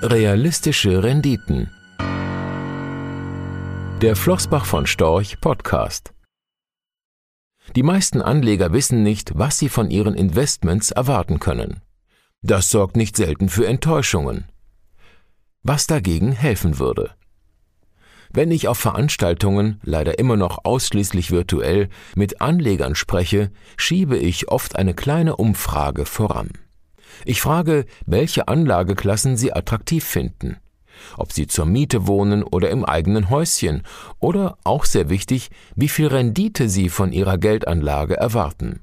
Realistische Renditen. Der Flossbach von Storch Podcast. Die meisten Anleger wissen nicht, was sie von ihren Investments erwarten können. Das sorgt nicht selten für Enttäuschungen. Was dagegen helfen würde. Wenn ich auf Veranstaltungen, leider immer noch ausschließlich virtuell, mit Anlegern spreche, schiebe ich oft eine kleine Umfrage voran. Ich frage, welche Anlageklassen Sie attraktiv finden. Ob Sie zur Miete wohnen oder im eigenen Häuschen. Oder, auch sehr wichtig, wie viel Rendite Sie von Ihrer Geldanlage erwarten.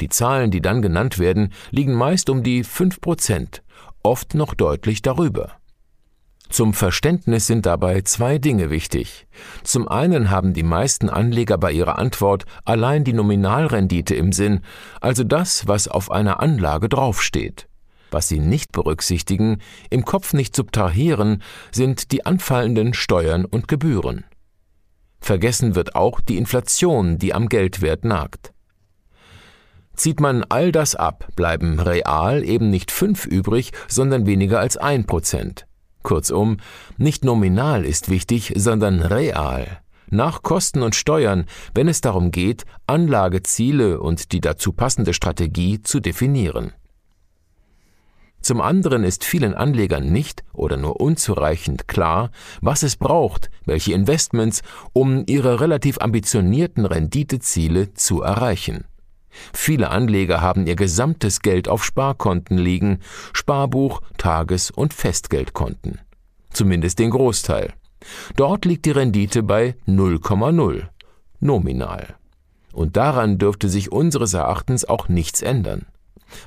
Die Zahlen, die dann genannt werden, liegen meist um die 5 Prozent, oft noch deutlich darüber. Zum Verständnis sind dabei zwei Dinge wichtig. Zum einen haben die meisten Anleger bei ihrer Antwort allein die Nominalrendite im Sinn, also das, was auf einer Anlage draufsteht. Was sie nicht berücksichtigen, im Kopf nicht subtrahieren, sind die anfallenden Steuern und Gebühren. Vergessen wird auch die Inflation, die am Geldwert nagt. Zieht man all das ab, bleiben real eben nicht fünf übrig, sondern weniger als ein Prozent. Kurzum, nicht nominal ist wichtig, sondern real. Nach Kosten und Steuern, wenn es darum geht, Anlageziele und die dazu passende Strategie zu definieren. Zum anderen ist vielen Anlegern nicht oder nur unzureichend klar, was es braucht, welche Investments, um ihre relativ ambitionierten Renditeziele zu erreichen. Viele Anleger haben ihr gesamtes Geld auf Sparkonten liegen, Sparbuch, Tages- und Festgeldkonten. Zumindest den Großteil. Dort liegt die Rendite bei 0,0 nominal. Und daran dürfte sich unseres Erachtens auch nichts ändern.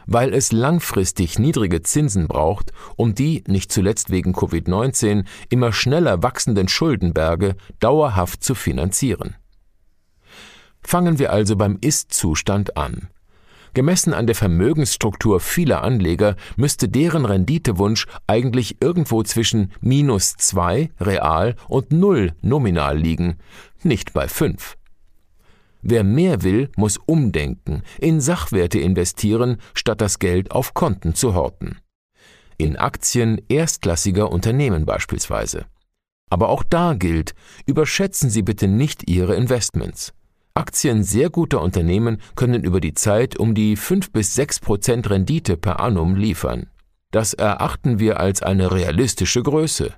Weil es langfristig niedrige Zinsen braucht, um die, nicht zuletzt wegen Covid-19, immer schneller wachsenden Schuldenberge dauerhaft zu finanzieren. Fangen wir also beim Ist-Zustand an. Gemessen an der Vermögensstruktur vieler Anleger müsste deren Renditewunsch eigentlich irgendwo zwischen minus 2 real und 0 nominal liegen, nicht bei 5. Wer mehr will, muss umdenken, in Sachwerte investieren, statt das Geld auf Konten zu horten. In Aktien erstklassiger Unternehmen beispielsweise. Aber auch da gilt, überschätzen Sie bitte nicht Ihre Investments. Aktien sehr guter Unternehmen können über die Zeit um die 5 bis 6 Prozent Rendite per annum liefern. Das erachten wir als eine realistische Größe.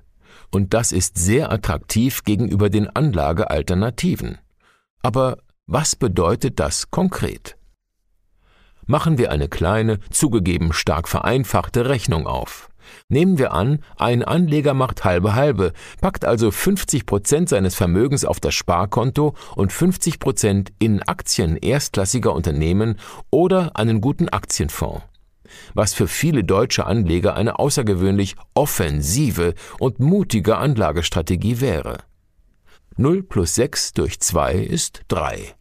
Und das ist sehr attraktiv gegenüber den Anlagealternativen. Aber was bedeutet das konkret? Machen wir eine kleine, zugegeben stark vereinfachte Rechnung auf. Nehmen wir an, ein Anleger macht halbe halbe, packt also 50 Prozent seines Vermögens auf das Sparkonto und 50 Prozent in Aktien erstklassiger Unternehmen oder einen guten Aktienfonds. Was für viele deutsche Anleger eine außergewöhnlich offensive und mutige Anlagestrategie wäre. 0 plus 6 durch 2 ist 3.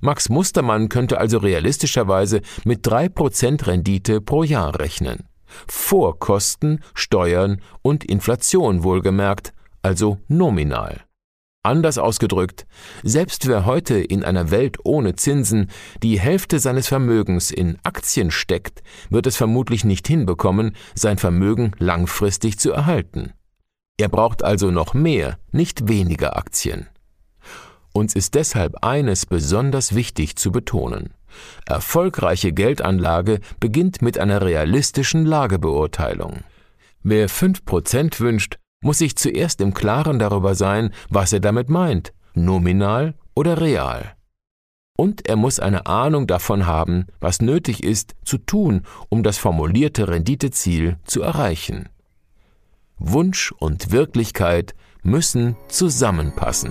Max Mustermann könnte also realistischerweise mit 3% Rendite pro Jahr rechnen vor Kosten, Steuern und Inflation wohlgemerkt, also nominal. Anders ausgedrückt, selbst wer heute in einer Welt ohne Zinsen die Hälfte seines Vermögens in Aktien steckt, wird es vermutlich nicht hinbekommen, sein Vermögen langfristig zu erhalten. Er braucht also noch mehr, nicht weniger Aktien. Uns ist deshalb eines besonders wichtig zu betonen. Erfolgreiche Geldanlage beginnt mit einer realistischen Lagebeurteilung. Wer 5% wünscht, muss sich zuerst im Klaren darüber sein, was er damit meint, nominal oder real. Und er muss eine Ahnung davon haben, was nötig ist zu tun, um das formulierte Renditeziel zu erreichen. Wunsch und Wirklichkeit müssen zusammenpassen.